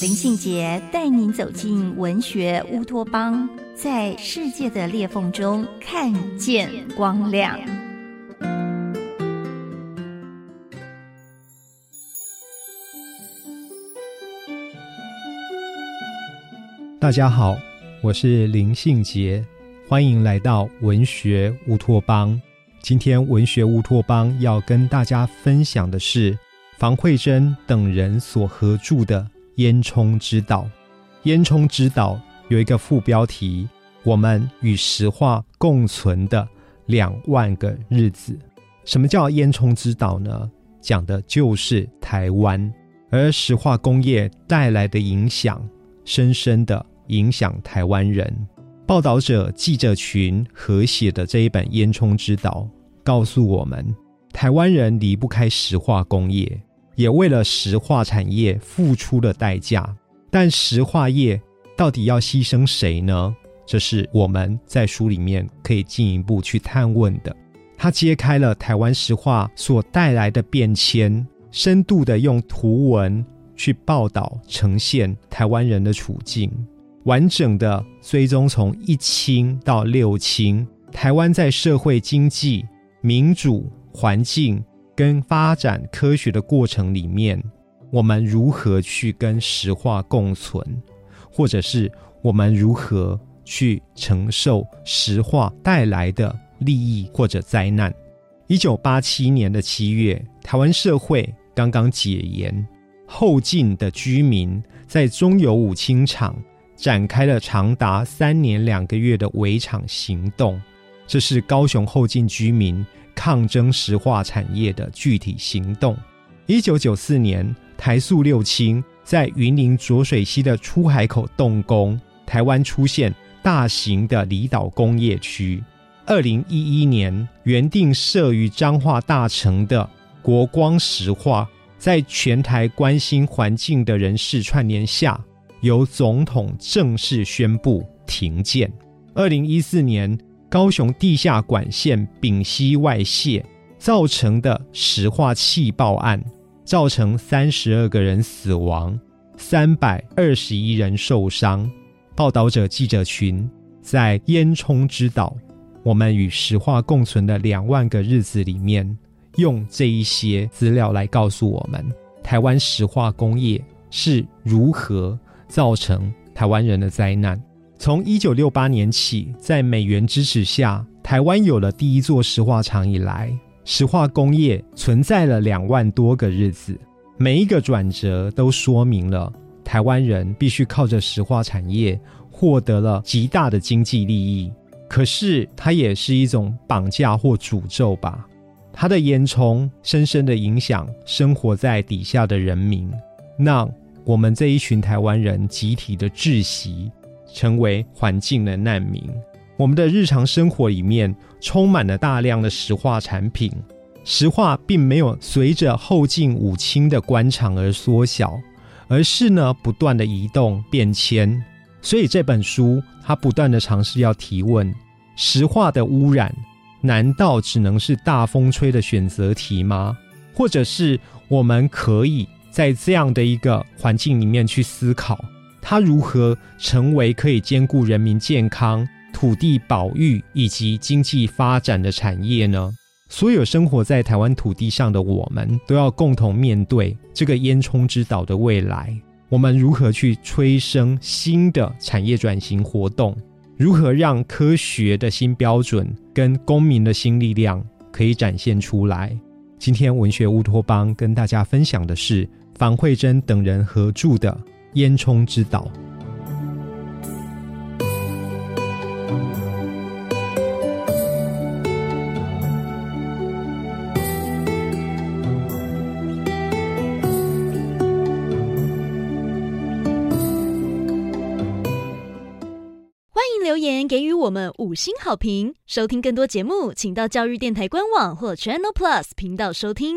林信杰带您走进文学乌托邦，在世界的裂缝中看见光亮。大家好。我是林信杰，欢迎来到文学乌托邦。今天文学乌托邦要跟大家分享的是房慧珍等人所合著的《烟囱之岛》。《烟囱之岛》有一个副标题：“我们与石化共存的两万个日子。”什么叫烟囱之岛呢？讲的就是台湾，而石化工业带来的影响，深深的。影响台湾人，报道者记者群合写的这一本《烟囱之岛》，告诉我们，台湾人离不开石化工业，也为了石化产业付出了代价。但石化业到底要牺牲谁呢？这是我们在书里面可以进一步去探问的。他揭开了台湾石化所带来的变迁，深度的用图文去报道呈现台湾人的处境。完整的追踪从一清到六清，台湾在社会经济、民主、环境跟发展科学的过程里面，我们如何去跟石化共存，或者是我们如何去承受石化带来的利益或者灾难？一九八七年的七月，台湾社会刚刚解严，后进的居民在中油五清厂。展开了长达三年两个月的围场行动，这是高雄后进居民抗争石化产业的具体行动。一九九四年，台塑六轻在云林浊水溪的出海口动工，台湾出现大型的离岛工业区。二零一一年，原定设于彰化大城的国光石化，在全台关心环境的人士串联下。由总统正式宣布停建。二零一四年，高雄地下管线丙烯外泄造成的石化气爆案，造成三十二个人死亡，三百二十一人受伤。报道者记者群在烟囱之岛，我们与石化共存的两万个日子里面，用这一些资料来告诉我们，台湾石化工业是如何。造成台湾人的灾难。从一九六八年起，在美元支持下，台湾有了第一座石化厂以来，石化工业存在了两万多个日子。每一个转折都说明了台湾人必须靠着石化产业获得了极大的经济利益。可是，它也是一种绑架或诅咒吧？它的烟囱深深的影响生活在底下的人民。那。我们这一群台湾人集体的窒息，成为环境的难民。我们的日常生活里面充满了大量的石化产品，石化并没有随着后进五清的官场而缩小，而是呢不断的移动变迁。所以这本书它不断的尝试要提问：石化的污染难道只能是大风吹的选择题吗？或者是我们可以？在这样的一个环境里面去思考，它如何成为可以兼顾人民健康、土地保育以及经济发展的产业呢？所有生活在台湾土地上的我们，都要共同面对这个烟囱之岛的未来。我们如何去催生新的产业转型活动？如何让科学的新标准跟公民的新力量可以展现出来？今天文学乌托邦跟大家分享的是。房慧珍等人合著的《烟囱之岛》。欢迎留言给予我们五星好评。收听更多节目，请到教育电台官网或 Channel Plus 频道收听。